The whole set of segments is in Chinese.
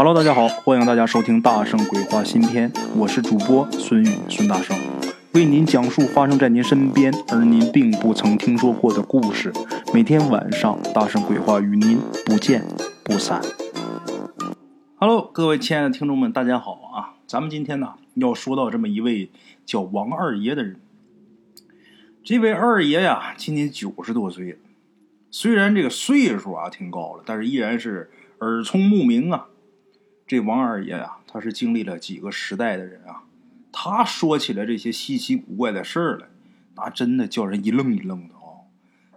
Hello，大家好，欢迎大家收听《大圣鬼话》新篇，我是主播孙宇，孙大圣为您讲述发生在您身边而您并不曾听说过的故事。每天晚上，《大圣鬼话》与您不见不散。Hello，各位亲爱的听众们，大家好啊！咱们今天呢要说到这么一位叫王二爷的人。这位二爷呀，今年九十多岁了，虽然这个岁数啊挺高了，但是依然是耳聪目明啊。这王二爷啊，他是经历了几个时代的人啊，他说起来这些稀奇古怪的事儿来，那真的叫人一愣一愣的啊。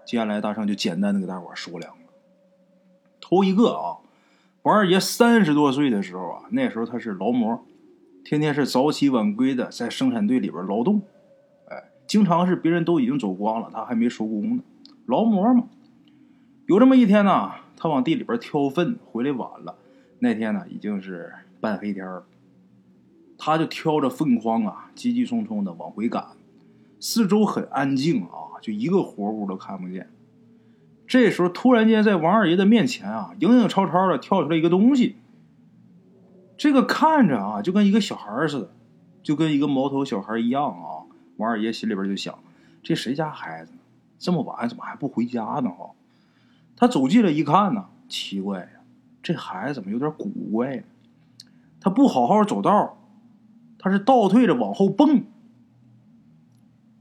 接下来大圣就简单的给大伙说两个。头一个啊，王二爷三十多岁的时候啊，那时候他是劳模，天天是早起晚归的，在生产队里边劳动，哎，经常是别人都已经走光了，他还没收工呢。劳模嘛，有这么一天呢，他往地里边挑粪，回来晚了。那天呢，已经是半黑天了，他就挑着粪筐啊，急急匆匆的往回赶。四周很安静啊，就一个活物都看不见。这时候，突然间在王二爷的面前啊，影影绰绰的跳出来一个东西。这个看着啊，就跟一个小孩似的，就跟一个毛头小孩一样啊。王二爷心里边就想：这谁家孩子？这么晚怎么还不回家呢？哈！他走近了一看呢，奇怪呀！这孩子怎么有点古怪呢？他不好好走道，他是倒退着往后蹦。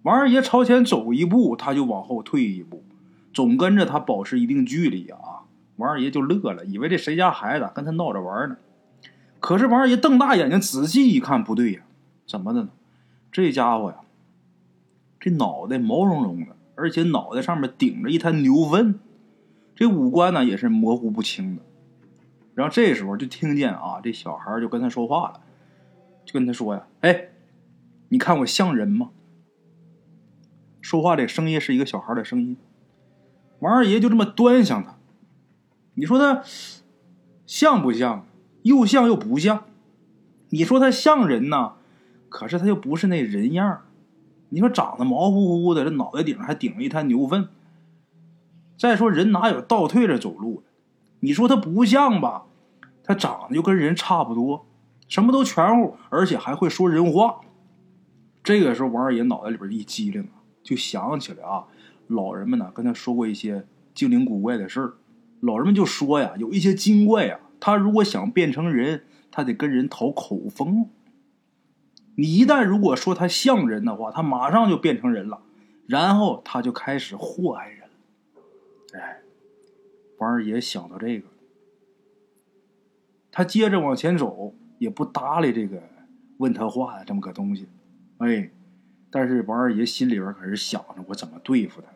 王二爷朝前走一步，他就往后退一步，总跟着他保持一定距离啊。王二爷就乐了，以为这谁家孩子跟他闹着玩呢。可是王二爷瞪大眼睛仔细一看，不对呀，怎么的呢？这家伙呀，这脑袋毛茸茸的，而且脑袋上面顶着一滩牛粪，这五官呢也是模糊不清的。然后这时候就听见啊，这小孩就跟他说话了，就跟他说呀：“哎，你看我像人吗？”说话这声音是一个小孩的声音。王二爷就这么端详他，你说他像不像？又像又不像。你说他像人呐，可是他又不是那人样你说长得毛乎乎的，这脑袋顶上还顶了一滩牛粪。再说人哪有倒退着走路的？你说他不像吧？他长得就跟人差不多，什么都全乎，而且还会说人话。这个时候，王二爷脑袋里边一激灵，就想起来啊，老人们呢跟他说过一些精灵古怪的事儿。老人们就说呀，有一些精怪呀，他如果想变成人，他得跟人讨口风。你一旦如果说他像人的话，他马上就变成人了，然后他就开始祸害人。王二爷想到这个，他接着往前走，也不搭理这个问他话的这么个东西。哎，但是王二爷心里边可是想着我怎么对付他。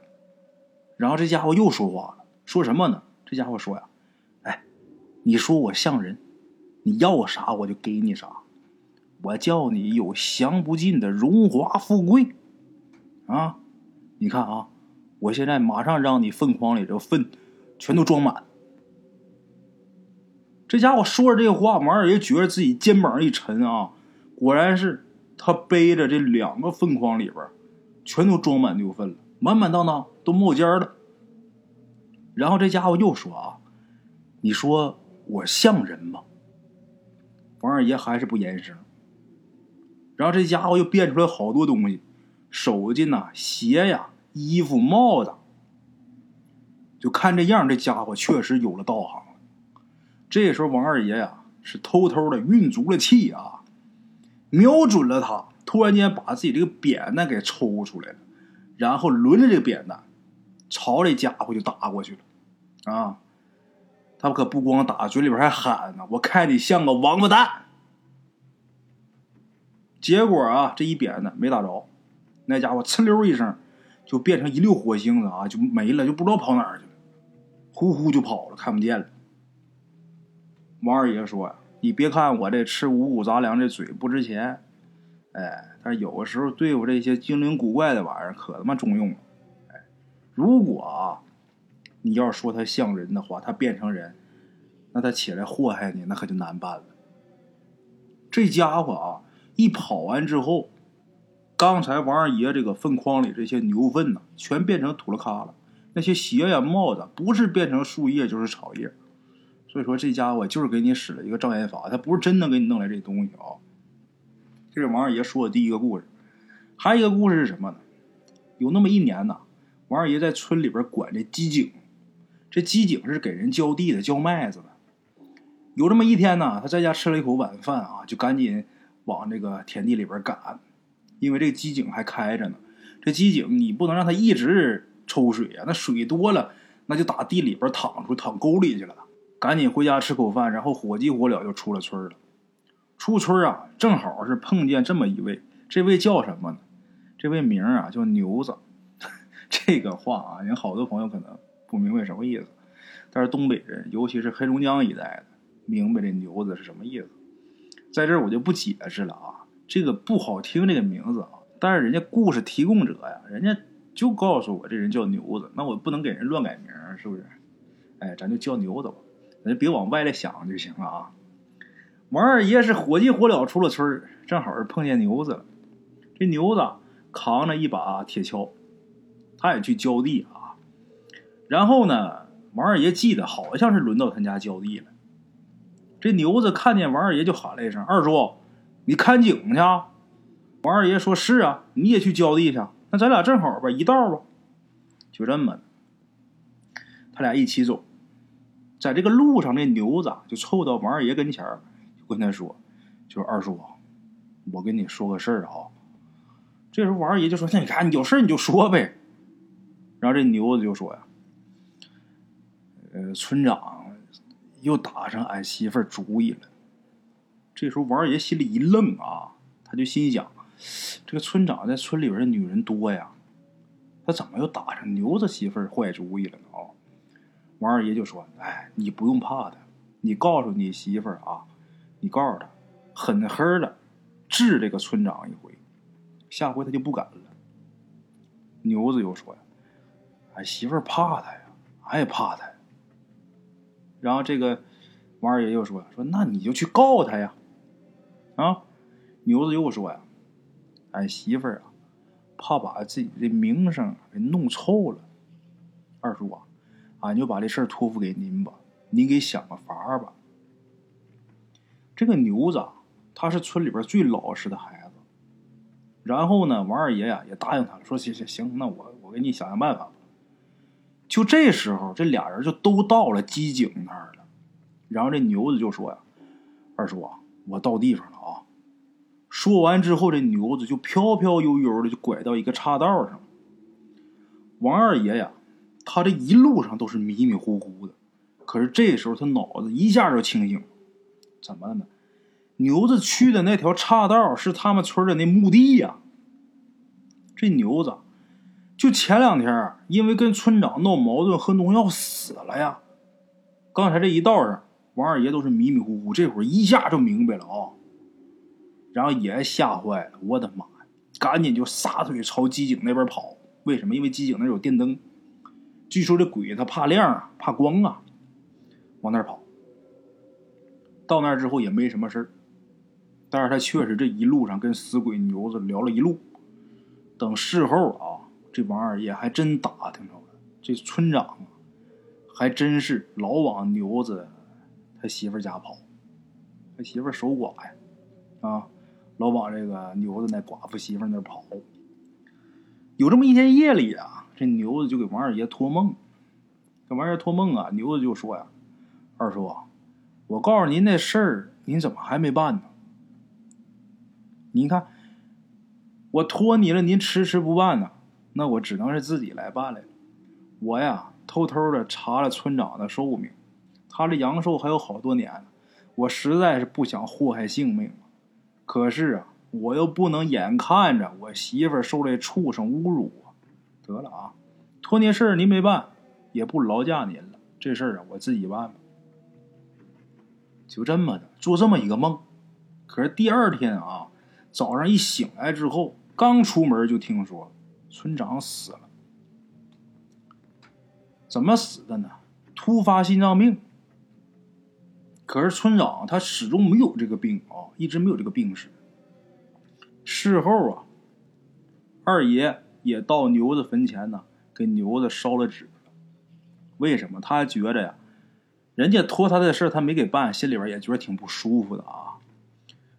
然后这家伙又说话了，说什么呢？这家伙说呀：“哎，你说我像人，你要啥我就给你啥，我叫你有享不尽的荣华富贵啊！你看啊，我现在马上让你粪筐里这粪。”全都装满。这家伙说着这话，王二爷觉得自己肩膀一沉啊，果然是他背着这两个粪筐里边，全都装满牛粪了，满满当当都冒尖了。然后这家伙又说啊：“你说我像人吗？”王二爷还是不言声。然后这家伙又变出来好多东西，手巾呐、鞋呀、衣服、帽子。就看这样，这家伙确实有了道行了。这时候，王二爷呀是偷偷的运足了气啊，瞄准了他，突然间把自己这个扁担给抽出来了，然后抡着这个扁担朝这家伙就打过去了。啊，他可不光打，嘴里边还喊呢：“我看你像个王八蛋！”结果啊，这一扁担没打着，那家伙呲溜一声就变成一溜火星子啊，就没了，就不知道跑哪儿去了。呼呼就跑了，看不见了。王二爷说：“，你别看我这吃五谷杂粮这嘴不值钱，哎，但是有的时候对付这些精灵古怪的玩意儿可他妈中用了。哎，如果啊，你要说他像人的话，他变成人，那他起来祸害你，那可就难办了。这家伙啊，一跑完之后，刚才王二爷这个粪筐里这些牛粪呢，全变成土了咖了。”那些鞋呀、帽子，不是变成树叶就是草叶，所以说这家伙就是给你使了一个障眼法，他不是真能给你弄来这东西啊。这是王二爷说的第一个故事，还有一个故事是什么呢？有那么一年呢，王二爷在村里边管这机井，这机井是给人浇地的、浇麦子的。有这么一天呢，他在家吃了一口晚饭啊，就赶紧往这个田地里边赶，因为这个机井还开着呢。这机井你不能让它一直抽水啊，那水多了，那就打地里边淌出淌沟里去了。赶紧回家吃口饭，然后火急火燎就出了村了。出村啊，正好是碰见这么一位，这位叫什么呢？这位名啊叫牛子。这个话啊，人好多朋友可能不明白什么意思，但是东北人，尤其是黑龙江一带的，明白这牛子是什么意思。在这我就不解释了啊，这个不好听这个名字啊，但是人家故事提供者呀，人家就告诉我这人叫牛子，那我不能给人乱改名，是不是？哎，咱就叫牛子吧。咱别往歪了想就行了啊！王二爷是火急火燎出了村正好是碰见牛子了。这牛子扛着一把铁锹，他也去浇地啊。然后呢，王二爷记得好像是轮到他家浇地了。这牛子看见王二爷就喊了一声：“二叔，你看井去？”王二爷说：“是啊，你也去浇地去？那咱俩正好吧，一道吧。”就这么，他俩一起走。在这个路上，这牛子就凑到王二爷跟前就跟他说：“就是二叔，我跟你说个事儿啊。”这时候王二爷就说：“那你看，你有事你就说呗。”然后这牛子就说：“呀，呃，村长又打上俺媳妇儿主意了。”这时候王二爷心里一愣啊，他就心想：“这个村长在村里边的女人多呀，他怎么又打上牛子媳妇儿坏主意了呢？”啊！王二爷就说：“哎，你不用怕他，你告诉你媳妇儿啊，你告诉他，狠狠的治这个村长一回，下回他就不敢了。”牛子又说：“呀，俺媳妇儿怕他呀，俺也怕他。”然后这个王二爷又说：“说那你就去告他呀。”啊，牛子又说：“呀，俺媳妇儿啊，怕把自己的名声给弄臭了。”二叔啊。俺就把这事儿托付给您吧，您给想个法儿吧。这个牛子他是村里边最老实的孩子，然后呢，王二爷呀也答应他了，说行行行，那我我给你想想办法吧。就这时候，这俩人就都到了机井那儿了，然后这牛子就说呀：“二叔啊，我到地方了啊。”说完之后，这牛子就飘飘悠悠的就拐到一个岔道上。王二爷呀。他这一路上都是迷迷糊糊的，可是这时候他脑子一下就清醒了，怎么了呢？牛子去的那条岔道是他们村的那墓地呀。这牛子就前两天因为跟村长闹矛盾喝农药死了呀。刚才这一道上，王二爷都是迷迷糊糊，这会儿一下就明白了啊，然后也吓坏了，我的妈呀！赶紧就撒腿朝机井那边跑。为什么？因为机井那有电灯。据说这鬼他怕亮啊，怕光啊，往那儿跑。到那儿之后也没什么事儿，但是他确实这一路上跟死鬼牛子聊了一路。等事后啊，这王二爷还真打听着了，这村长还真是老往牛子他媳妇家跑，他媳妇守寡呀，啊，老往这个牛子那寡妇媳妇那跑。有这么一天夜里啊。这牛子就给王二爷托梦，这王二爷托梦啊，牛子就说呀：“二叔，我告诉您那事儿，您怎么还没办呢？您看，我托你了，您迟迟不办呢，那我只能是自己来办了。我呀，偷偷的查了村长的寿命，他这阳寿还有好多年呢，我实在是不想祸害性命。可是啊，我又不能眼看着我媳妇受这畜生侮辱啊。”得了啊，托您事儿您没办，也不劳驾您了。这事儿啊，我自己办吧。就这么的做这么一个梦。可是第二天啊，早上一醒来之后，刚出门就听说村长死了。怎么死的呢？突发心脏病。可是村长他始终没有这个病啊，一直没有这个病史。事后啊，二爷。也到牛子坟前呢，给牛子烧了纸。为什么？他觉着呀，人家托他的事他没给办，心里边也觉得挺不舒服的啊。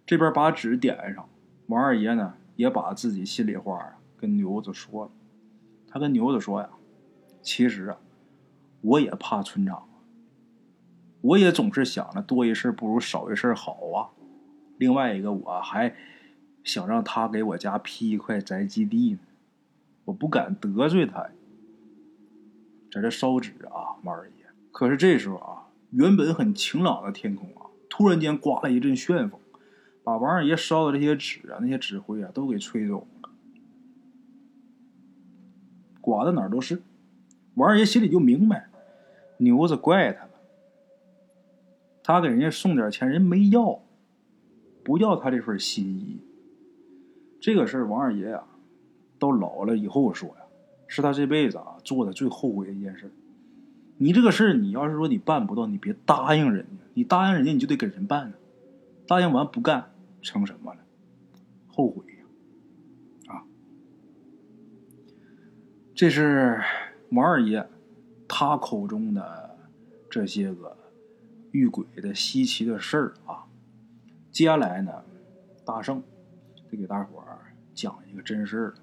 这边把纸点上，王二爷呢也把自己心里话啊跟牛子说了。他跟牛子说呀：“其实啊，我也怕村长，我也总是想着多一事不如少一事好啊。另外一个，我还想让他给我家批一块宅基地呢，我不敢得罪他。在这烧纸啊，王二爷。可是这时候啊，原本很晴朗的天空啊，突然间刮了一阵旋风。”把王二爷烧的这些纸啊，那些纸灰啊，都给吹走了，刮的哪儿都是。王二爷心里就明白，牛子怪他。他给人家送点钱，人没要，不要他这份心意。这个事儿，王二爷啊，到老了以后说呀，是他这辈子啊做的最后悔的一件事。你这个事儿，你要是说你办不到，你别答应人家，你答应人家，你就得给人办呢。答应完不干。成什么了？后悔呀！啊，这是王二爷他口中的这些个遇鬼的稀奇的事儿啊。接下来呢，大圣得给大伙儿讲一个真事儿。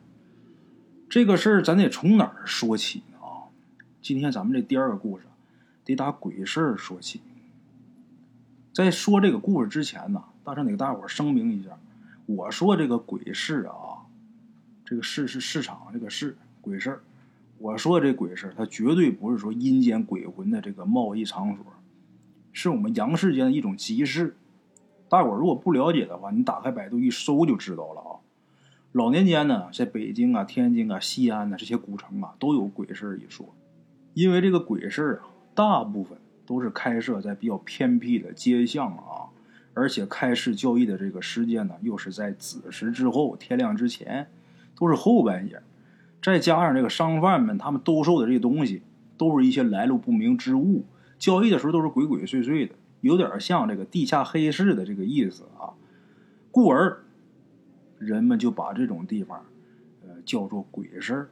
这个事儿咱得从哪儿说起？啊，今天咱们这第二个故事得打鬼事儿说起。在说这个故事之前呢。大圣得给大伙儿声明一下，我说这个鬼市啊，这个市是市场，这个市鬼市我说这鬼市，它绝对不是说阴间鬼魂的这个贸易场所，是我们阳世间的一种集市。大伙如果不了解的话，你打开百度一搜就知道了啊。老年间呢，在北京啊、天津啊、西安呢这些古城啊，都有鬼市一说。因为这个鬼市啊，大部分都是开设在比较偏僻的街巷啊。而且开市交易的这个时间呢，又是在子时之后，天亮之前，都是后半夜。再加上这个商贩们，他们兜售的这些东西，都是一些来路不明之物，交易的时候都是鬼鬼祟祟的，有点像这个地下黑市的这个意思啊。故而，人们就把这种地方，呃，叫做鬼市。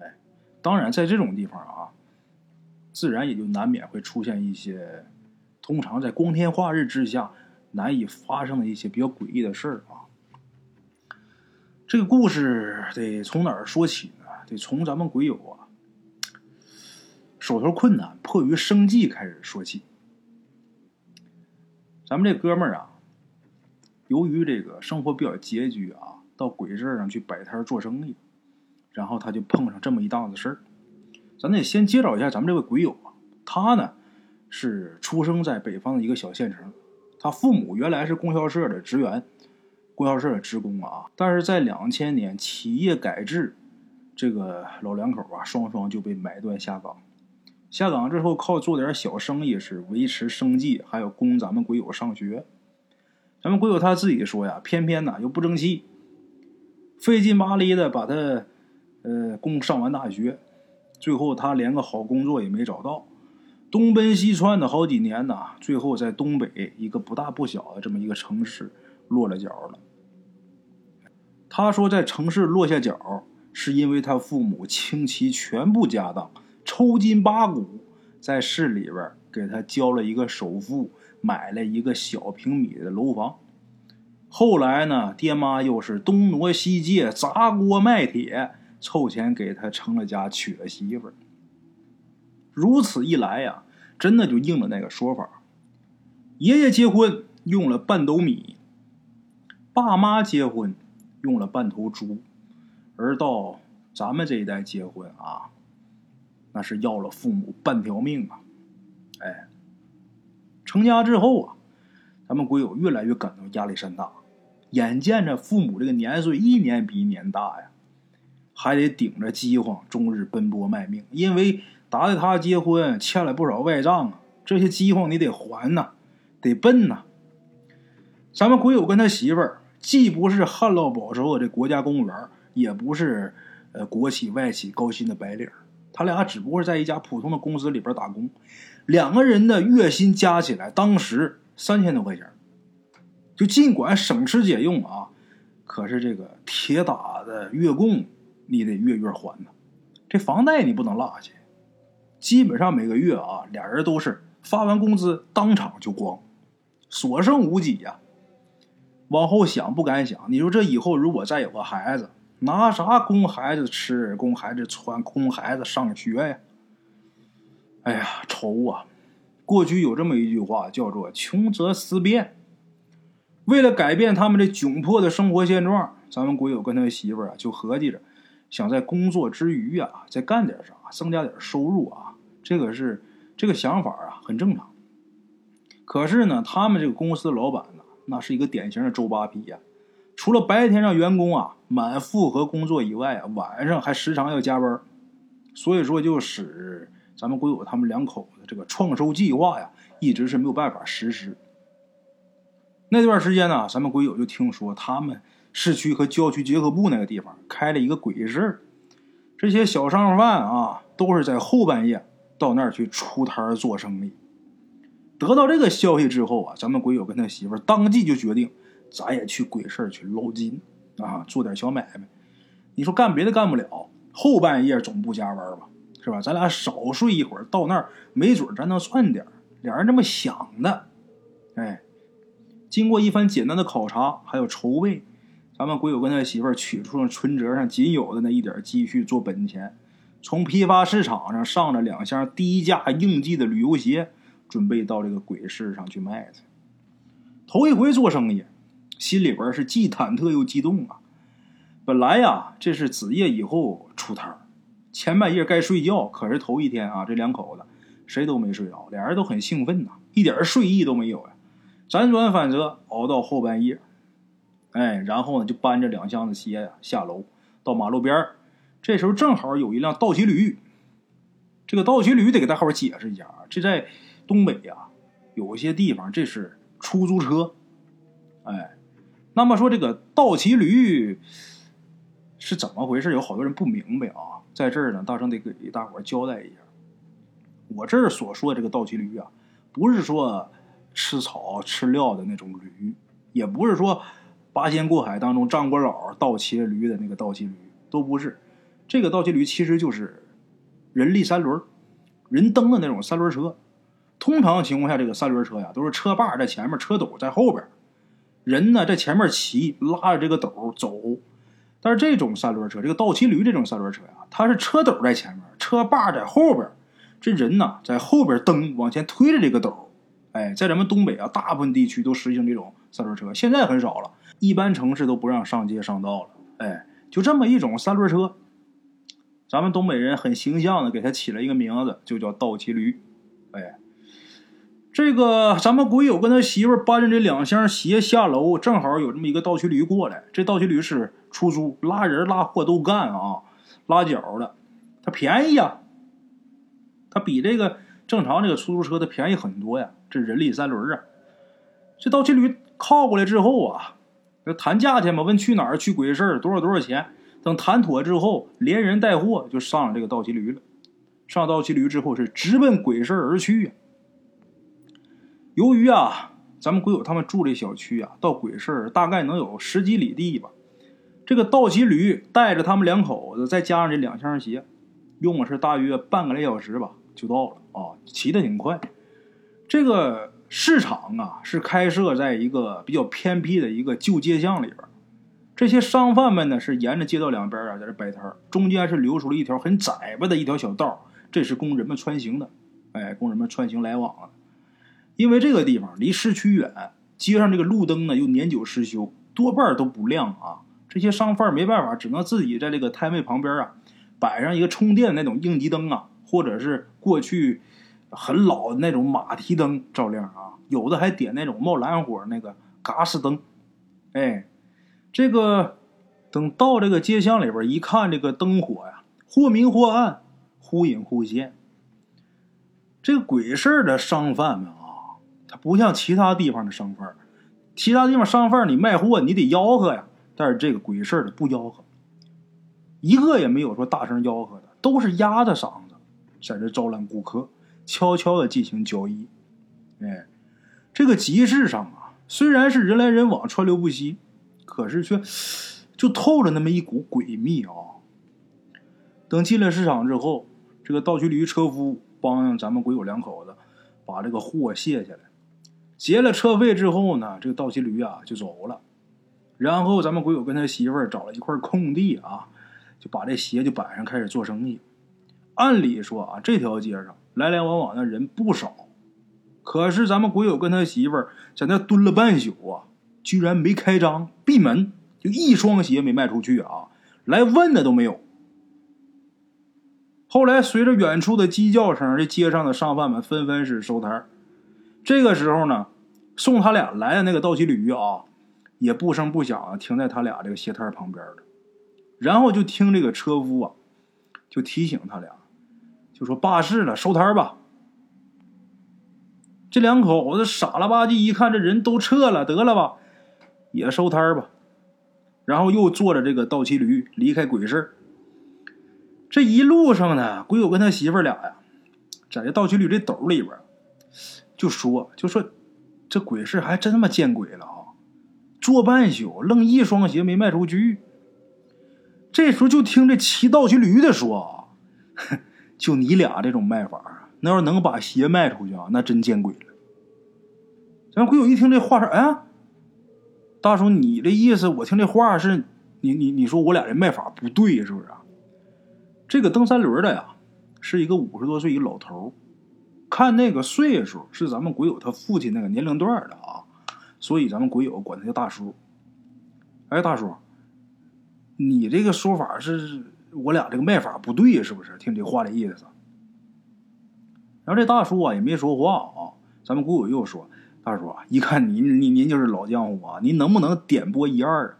哎，当然，在这种地方啊，自然也就难免会出现一些，通常在光天化日之下。难以发生的一些比较诡异的事儿啊！这个故事得从哪儿说起呢？得从咱们鬼友啊手头困难、迫于生计开始说起。咱们这哥们儿啊，由于这个生活比较拮据啊，到鬼市上去摆摊做生意，然后他就碰上这么一档子事儿。咱得先介绍一下咱们这位鬼友啊，他呢是出生在北方的一个小县城。他父母原来是供销社的职员，供销社的职工啊，但是在两千年企业改制，这个老两口啊双双就被买断下岗。下岗之后靠做点小生意是维持生计，还有供咱们鬼友上学。咱们鬼友他自己说呀，偏偏呢又不争气，费劲巴力的把他呃供上完大学，最后他连个好工作也没找到。东奔西窜的好几年呐，最后在东北一个不大不小的这么一个城市落了脚了。他说，在城市落下脚，是因为他父母倾其全部家当，抽筋扒骨，在市里边给他交了一个首付，买了一个小平米的楼房。后来呢，爹妈又是东挪西借，砸锅卖铁，凑钱给他成了家，娶了媳妇儿。如此一来呀，真的就应了那个说法：爷爷结婚用了半斗米，爸妈结婚用了半头猪，而到咱们这一代结婚啊，那是要了父母半条命啊！哎，成家之后啊，咱们鬼友越来越感到压力山大，眼见着父母这个年岁一年比一年大呀，还得顶着饥荒终日奔波卖命，因为。打的他结婚欠了不少外账啊，这些饥荒你得还呐，得奔呐。咱们鬼友跟他媳妇儿既不是旱涝保收的这国家公务员，也不是呃国企外企高薪的白领，他俩只不过是在一家普通的公司里边打工，两个人的月薪加起来当时三千多块钱，就尽管省吃俭用啊，可是这个铁打的月供你得月月还呢，这房贷你不能落下。基本上每个月啊，俩人都是发完工资当场就光，所剩无几呀。往后想不敢想，你说这以后如果再有个孩子，拿啥供孩子吃、供孩子穿、供孩子上学呀？哎呀，愁啊！过去有这么一句话，叫做“穷则思变”。为了改变他们这窘迫的生活现状，咱们鬼友跟他媳妇儿啊就合计着，想在工作之余啊再干点啥，增加点收入啊。这个是这个想法啊，很正常。可是呢，他们这个公司老板呢，那是一个典型的周扒皮呀。除了白天让员工啊满负荷工作以外啊，晚上还时常要加班，所以说就使。咱们鬼友他们两口子这个创收计划呀，一直是没有办法实施。那段时间呢，咱们鬼友就听说他们市区和郊区结合部那个地方开了一个鬼市这些小商贩啊，都是在后半夜到那儿去出摊做生意。得到这个消息之后啊，咱们鬼友跟他媳妇当即就决定，咱也去鬼市去捞金啊，做点小买卖。你说干别的干不了，后半夜总不加班吧？是吧？咱俩少睡一会儿，到那儿没准咱能赚点俩人这么想的，哎，经过一番简单的考察还有筹备，咱们鬼友跟他媳妇儿取出了存折上仅有的那一点积蓄做本钱，从批发市场上上了两箱低价应季的旅游鞋，准备到这个鬼市上去卖去。头一回做生意，心里边是既忐忑又激动啊！本来呀，这是子夜以后出摊。前半夜该睡觉，可是头一天啊，这两口子谁都没睡着，俩人都很兴奋呐，一点睡意都没有呀。辗转反侧熬到后半夜，哎，然后呢就搬着两箱子鞋呀下楼到马路边这时候正好有一辆倒骑驴，这个倒骑驴得给大伙解释一下啊，这在东北呀有些地方这是出租车，哎，那么说这个倒骑驴是怎么回事？有好多人不明白啊。在这儿呢，大圣得给大伙交代一下。我这儿所说的这个倒骑驴啊，不是说吃草吃料的那种驴，也不是说八仙过海当中张国老倒骑驴的那个倒骑驴，都不是。这个倒骑驴其实就是人力三轮、人蹬的那种三轮车。通常情况下，这个三轮车呀，都是车把在前面，车斗在后边，人呢在前面骑，拉着这个斗走。但是这种三轮车，这个倒骑驴这种三轮车呀，它是车斗在前面，车把在后边，这人呢在后边蹬，往前推着这个斗。哎，在咱们东北啊，大部分地区都实行这种三轮车，现在很少了，一般城市都不让上街上道了。哎，就这么一种三轮车，咱们东北人很形象的给它起了一个名字，就叫倒骑驴。哎。这个咱们鬼友跟他媳妇搬着这两箱鞋下楼，正好有这么一个倒骑驴过来。这倒骑驴是出租，拉人拉货都干啊，拉脚的，它便宜呀，它比这个正常这个出租车的便宜很多呀。这人力三轮啊，这倒骑驴靠过来之后啊，谈价钱嘛，问去哪儿？去鬼市多少多少钱？等谈妥之后，连人带货就上了这个倒骑驴了。上倒骑驴之后是直奔鬼市而去呀。由于啊，咱们鬼友他们住这小区啊，到鬼市大概能有十几里地吧。这个倒骑驴带着他们两口子，再加上这两箱鞋，用的是大约半个来小时吧，就到了啊，骑得挺快。这个市场啊，是开设在一个比较偏僻的一个旧街巷里边。这些商贩们呢，是沿着街道两边啊，在这摆摊中间是留出了一条很窄巴的一条小道，这是供人们穿行的，哎，供人们穿行来往的。因为这个地方离市区远，街上这个路灯呢又年久失修，多半都不亮啊。这些商贩没办法，只能自己在这个摊位旁边啊摆上一个充电那种应急灯啊，或者是过去很老的那种马蹄灯照亮啊。有的还点那种冒蓝火那个嘎斯灯。哎，这个等到这个街巷里边一看，这个灯火呀，或明或暗，忽隐忽现。这个鬼市的商贩们啊。它不像其他地方的商贩其他地方商贩你卖货你得吆喝呀，但是这个鬼市的不吆喝，一个也没有说大声吆喝的，都是压着嗓子在这招揽顾客，悄悄的进行交易。哎，这个集市上啊，虽然是人来人往、川流不息，可是却就透着那么一股诡秘啊。等进了市场之后，这个倒骑驴车夫帮咱们鬼友两口子。把这个货卸下来，结了车费之后呢，这个倒骑驴啊就走了。然后咱们鬼友跟他媳妇儿找了一块空地啊，就把这鞋就摆上，开始做生意。按理说啊，这条街上来来往往的人不少，可是咱们鬼友跟他媳妇儿在那蹲了半宿啊，居然没开张闭门，就一双鞋没卖出去啊，来问的都没有。后来随着远处的鸡叫声，这街上的商贩们纷纷是收摊这个时候呢，送他俩来的那个倒骑驴啊。也不声不响停在他俩这个鞋摊旁边了，然后就听这个车夫啊，就提醒他俩，就说罢市了，收摊吧。这两口子傻了吧唧，一看这人都撤了，得了吧，也收摊吧。然后又坐着这个倒骑驴离开鬼市。这一路上呢，鬼友跟他媳妇俩呀，在这倒骑驴这斗里边，就说就说，这鬼市还真他妈见鬼了啊！坐半宿，愣一双鞋没卖出去。这时候就听这骑倒骑驴的说啊：“就你俩这种卖法，那要是能把鞋卖出去啊，那真见鬼了。”咱鬼友一听这话说：“哎，大叔，你的意思，我听这话是，你你你说我俩这卖法不对，是不是？”这个蹬三轮的呀，是一个五十多岁一老头看那个岁数是咱们鬼友他父亲那个年龄段的啊。所以咱们鬼友管他叫大叔。哎，大叔，你这个说法是我俩这个卖法不对，是不是？听这话的意思。然后这大叔啊也没说话啊。咱们鬼友又说：“大叔啊，一看您您您就是老江湖啊，您能不能点拨一二？”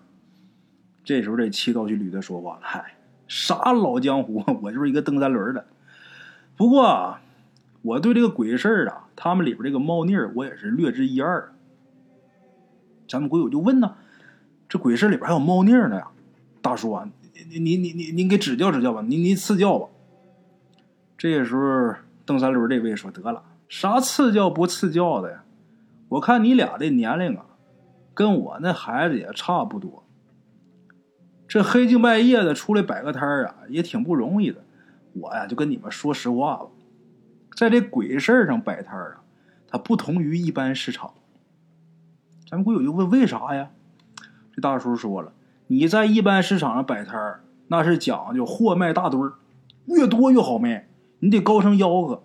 这时候这七道骑驴的说话了：“嗨，啥老江湖？我就是一个蹬三轮的。不过我对这个鬼事儿啊，他们里边这个猫腻儿，我也是略知一二。”咱们鬼友就问呢，这鬼市里边还有猫腻呢呀？大叔啊，您您您您您给指教指教吧，您您赐教吧。这时候蹬三轮这位说：“得了，啥赐教不赐教的呀？我看你俩这年龄啊，跟我那孩子也差不多。这黑更半夜的出来摆个摊儿啊，也挺不容易的。我呀，就跟你们说实话吧，在这鬼市上摆摊儿啊，它不同于一般市场。”咱们鬼友就问为啥呀？这大叔说了，你在一般市场上摆摊儿，那是讲究货卖大堆儿，越多越好卖，你得高声吆喝。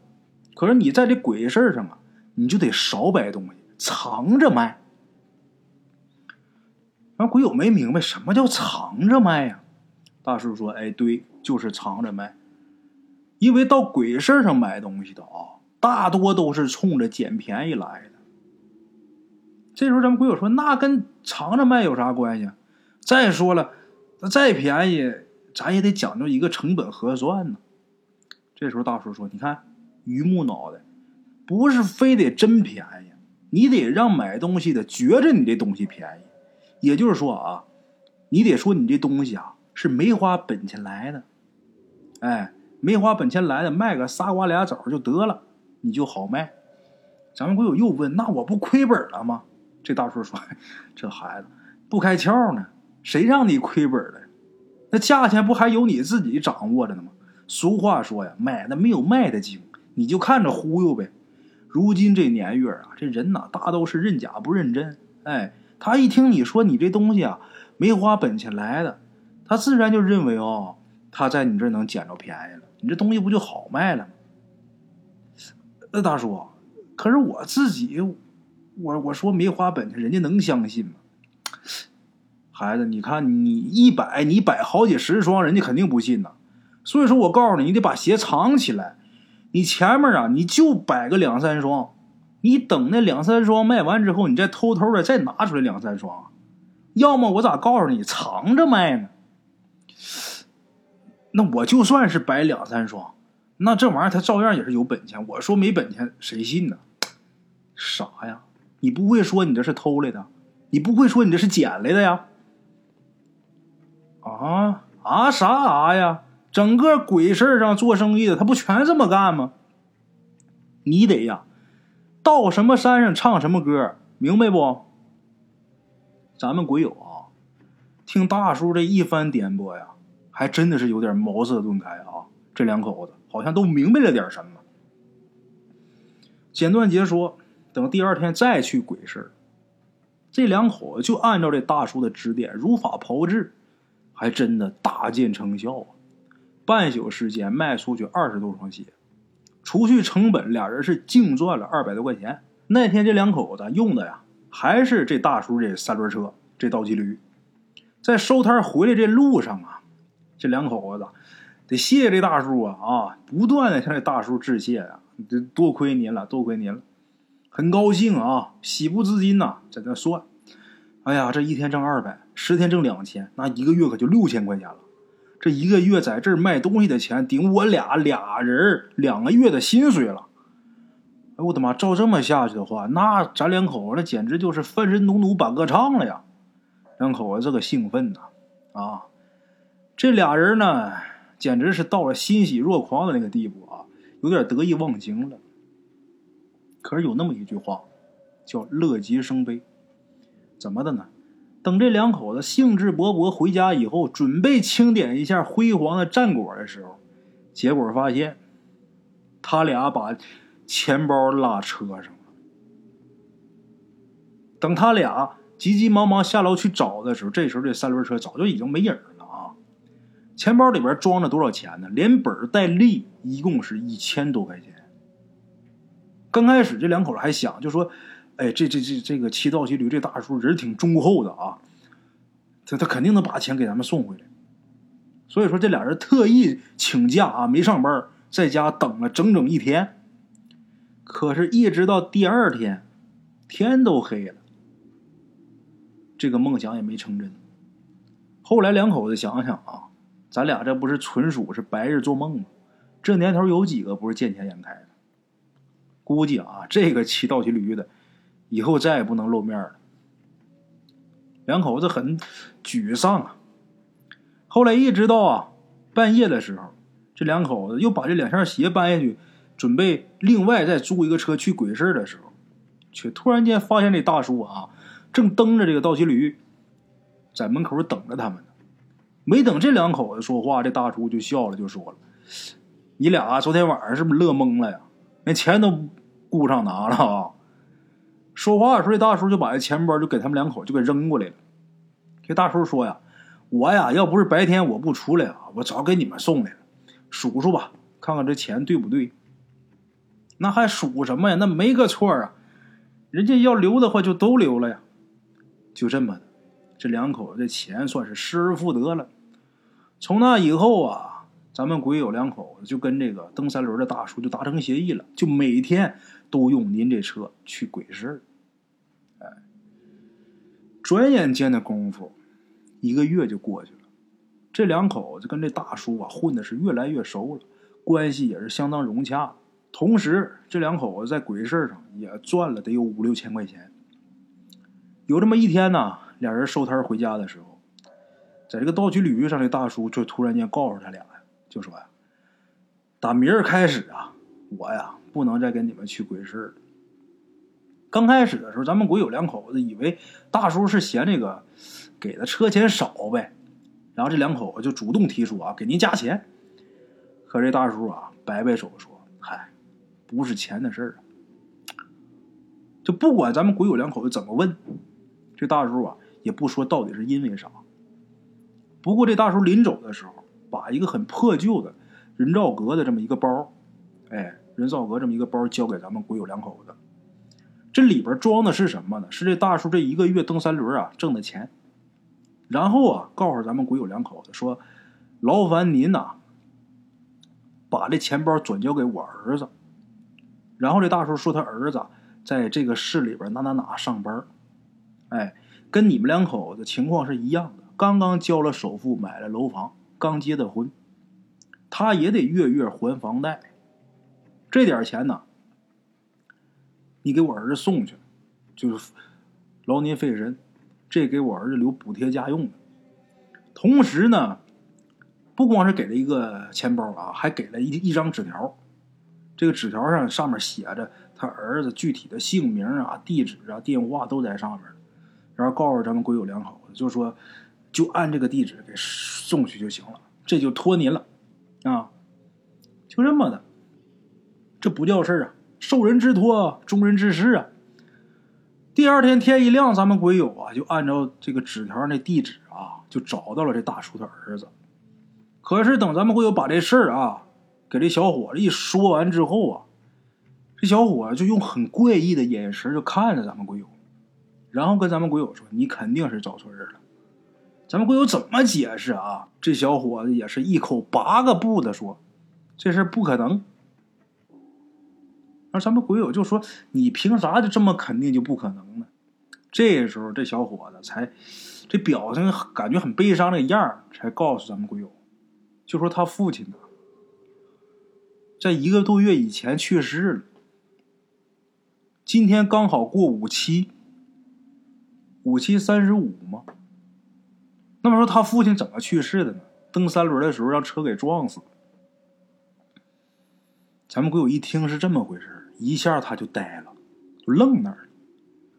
可是你在这鬼事儿上啊，你就得少摆东西，藏着卖。咱鬼友没明白什么叫藏着卖呀？大叔说：“哎，对，就是藏着卖。因为到鬼市上买东西的啊，大多都是冲着捡便宜来的。”这时候咱们鬼友说：“那跟藏着卖有啥关系？再说了，那再便宜，咱也得讲究一个成本核算呢。”这时候大叔说：“你看，榆木脑袋，不是非得真便宜，你得让买东西的觉着你这东西便宜。也就是说啊，你得说你这东西啊是没花本钱来的，哎，没花本钱来的，卖个仨瓜俩枣就得了，你就好卖。”咱们鬼友又问：“那我不亏本了吗？”这大叔说：“ 这孩子不开窍呢，谁让你亏本了？那价钱不还有你自己掌握着呢吗？俗话说呀，买的没有卖的精，你就看着忽悠呗。如今这年月啊，这人呐，大都是认假不认真。哎，他一听你说你这东西啊没花本钱来的，他自然就认为哦，他在你这能捡着便宜了，你这东西不就好卖了吗？那大叔，可是我自己。”我我说没花本钱，人家能相信吗？孩子，你看你一摆，你摆好几十双，人家肯定不信呐。所以说我告诉你，你得把鞋藏起来。你前面啊，你就摆个两三双，你等那两三双卖完之后，你再偷偷的再拿出来两三双。要么我咋告诉你藏着卖呢？那我就算是摆两三双，那这玩意儿他照样也是有本钱。我说没本钱，谁信呢？傻呀！你不会说你这是偷来的，你不会说你这是捡来的呀？啊啊啥啊呀？整个鬼市上做生意的，他不全这么干吗？你得呀，到什么山上唱什么歌，明白不？咱们鬼友啊，听大叔这一番点拨呀，还真的是有点茅塞顿开啊。这两口子好像都明白了点什么。简短截说，等第二天再去鬼市，这两口子就按照这大叔的指点如法炮制，还真的大见成效啊！半宿时间卖出去二十多双鞋，除去成本，俩人是净赚了二百多块钱。那天这两口子用的呀，还是这大叔这三轮车，这倒骑驴。在收摊回来这路上啊，这两口子得谢谢这大叔啊啊，不断的向这大叔致谢啊。这多亏您了，多亏您了，很高兴啊，喜不自禁呐，在那算，哎呀，这一天挣二百，十天挣两千，那一个月可就六千块钱了。这一个月在这卖东西的钱，顶我俩俩人两个月的薪水了。哎，我的妈！照这么下去的话，那咱两口子那简直就是翻身农奴把歌唱了呀！两口子这个兴奋呐，啊，这俩人呢，简直是到了欣喜若狂的那个地步啊。有点得意忘形了，可是有那么一句话，叫“乐极生悲”。怎么的呢？等这两口子兴致勃勃回家以后，准备清点一下辉煌的战果的时候，结果发现，他俩把钱包落车上了。等他俩急急忙忙下楼去找的时候，这时候这三轮车早就已经没影了。钱包里边装着多少钱呢？连本带利，一共是一千多块钱。刚开始这两口子还想，就说：“哎，这这这这个骑倒骑驴这大叔人挺忠厚的啊，他他肯定能把钱给咱们送回来。”所以说，这俩人特意请假啊，没上班，在家等了整整一天。可是，一直到第二天，天都黑了，这个梦想也没成真。后来，两口子想想啊。咱俩这不是纯属是白日做梦吗？这年头有几个不是见钱眼开的？估计啊，这个骑倒骑驴的，以后再也不能露面了。两口子很沮丧啊。后来一直到啊半夜的时候，这两口子又把这两箱鞋搬下去，准备另外再租一个车去鬼市的时候，却突然间发现这大叔啊正蹬着这个倒骑驴在门口等着他们。没等这两口子说话，这大叔就笑了，就说了：“你俩昨天晚上是不是乐懵了呀？连钱都顾上拿了啊！”说话的时候，这大叔就把这钱包就给他们两口就给扔过来了。这大叔说：“呀，我呀，要不是白天我不出来啊，我早给你们送来了。数数吧，看看这钱对不对？那还数什么呀？那没个错啊！人家要留的话，就都留了呀。就这么的，这两口子的钱算是失而复得了。”从那以后啊，咱们鬼友两口子就跟这个蹬三轮的大叔就达成协议了，就每天都用您这车去鬼市。哎，转眼间的功夫，一个月就过去了。这两口子跟这大叔啊混的是越来越熟了，关系也是相当融洽。同时，这两口子在鬼市上也赚了得有五六千块钱。有这么一天呢，俩人收摊回家的时候。在这个倒骑驴上，这大叔就突然间告诉他俩呀，就说呀：“打明儿开始啊，我呀不能再跟你们去鬼市了。”刚开始的时候，咱们鬼友两口子以为大叔是嫌这个给的车钱少呗，然后这两口子就主动提出啊，给您加钱。可这大叔啊摆摆手说：“嗨，不是钱的事儿。”就不管咱们鬼友两口子怎么问，这大叔啊也不说到底是因为啥。不过这大叔临走的时候，把一个很破旧的人造革的这么一个包，哎，人造革这么一个包交给咱们鬼友两口子。这里边装的是什么呢？是这大叔这一个月蹬三轮啊挣的钱。然后啊，告诉咱们鬼友两口子说：“劳烦您呐，把这钱包转交给我儿子。”然后这大叔说他儿子在这个市里边哪哪哪上班，哎，跟你们两口子情况是一样的。刚刚交了首付，买了楼房，刚结的婚，他也得月月还房贷。这点钱呢，你给我儿子送去，就是劳您费神，这给我儿子留补贴家用的。同时呢，不光是给了一个钱包啊，还给了一一张纸条。这个纸条上上面写着他儿子具体的姓名啊、地址啊、电话都在上面，然后告诉咱们鬼友两口子，就说。就按这个地址给送去就行了，这就托您了，啊，就这么的，这不叫事儿啊。受人之托，忠人之事啊。第二天天一亮，咱们鬼友啊就按照这个纸条那地址啊，就找到了这大叔的儿子。可是等咱们鬼友把这事儿啊给这小伙子一说完之后啊，这小伙就用很怪异的眼神就看着咱们鬼友，然后跟咱们鬼友说：“你肯定是找错人了。”咱们鬼友怎么解释啊？这小伙子也是一口八个不的说：“这事不可能。”那咱们鬼友就说：“你凭啥就这么肯定就不可能呢？”这时候，这小伙子才这表情感觉很悲伤的样儿，才告诉咱们鬼友，就说他父亲呢，在一个多月以前去世了。今天刚好过五七，五七三十五嘛。那么说他父亲怎么去世的呢？蹬三轮的时候让车给撞死了。咱们鬼友一听是这么回事一下他就呆了，就愣那儿了。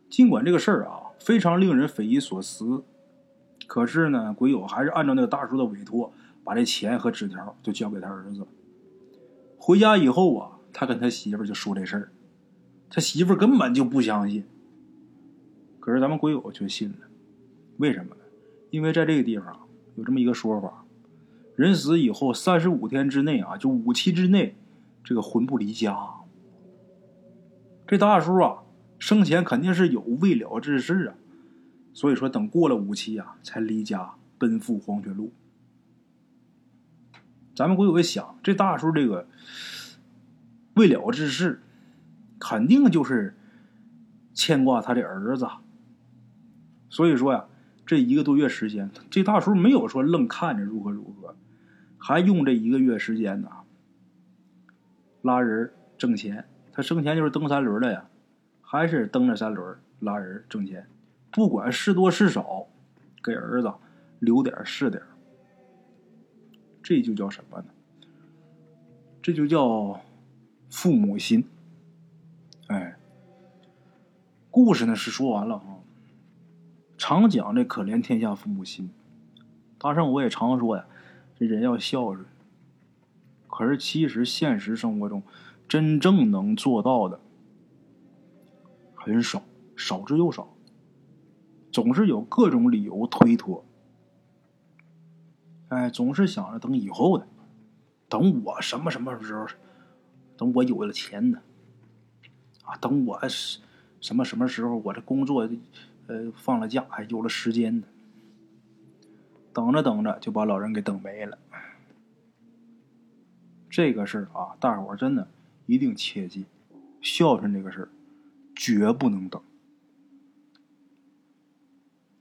尽管这个事儿啊非常令人匪夷所思，可是呢，鬼友还是按照那个大叔的委托，把这钱和纸条就交给他儿子。回家以后啊，他跟他媳妇就说这事儿，他媳妇根本就不相信。可是咱们鬼友却信了，为什么？因为在这个地方有这么一个说法：人死以后三十五天之内啊，就五七之内，这个魂不离家。这大叔啊，生前肯定是有未了之事啊，所以说等过了五七啊，才离家奔赴黄泉路。咱们鬼友想，这大叔这个未了之事，肯定就是牵挂他的儿子。所以说呀，这一个多月时间，这大叔没有说愣看着如何如何，还用这一个月时间呢，拉人挣钱。他生前就是蹬三轮的呀，还是蹬着三轮拉人挣钱，不管是多是少，给儿子留点是点这就叫什么呢？这就叫父母心。哎，故事呢是说完了啊，常讲这可怜天下父母心。大圣我也常说呀，这人要孝顺。可是其实现实生活中。真正能做到的很少，少之又少，总是有各种理由推脱。哎，总是想着等以后的，等我什么什么时候，等我有了钱呢？啊，等我什么什么时候我这工作呃放了假，还有了时间呢？等着等着就把老人给等没了。这个事儿啊，大伙儿真的。一定切记，孝顺这个事儿，绝不能等。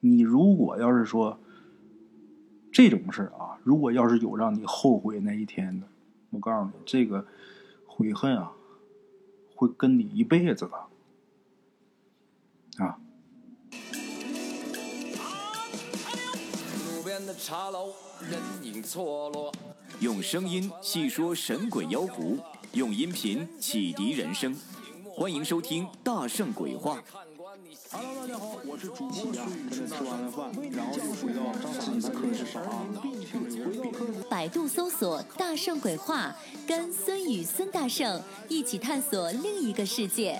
你如果要是说这种事儿啊，如果要是有让你后悔那一天的，我告诉你，这个悔恨啊，会跟你一辈子的啊。用声音细说神鬼妖狐。用音频启迪人生，欢迎收听《大圣鬼话》。Hello，大家好，我是主播孙宇。吃完了饭，然后就回到自己的课室上啊。百度搜索“大圣鬼话”，跟孙宇、孙大圣一起探索另一个世界。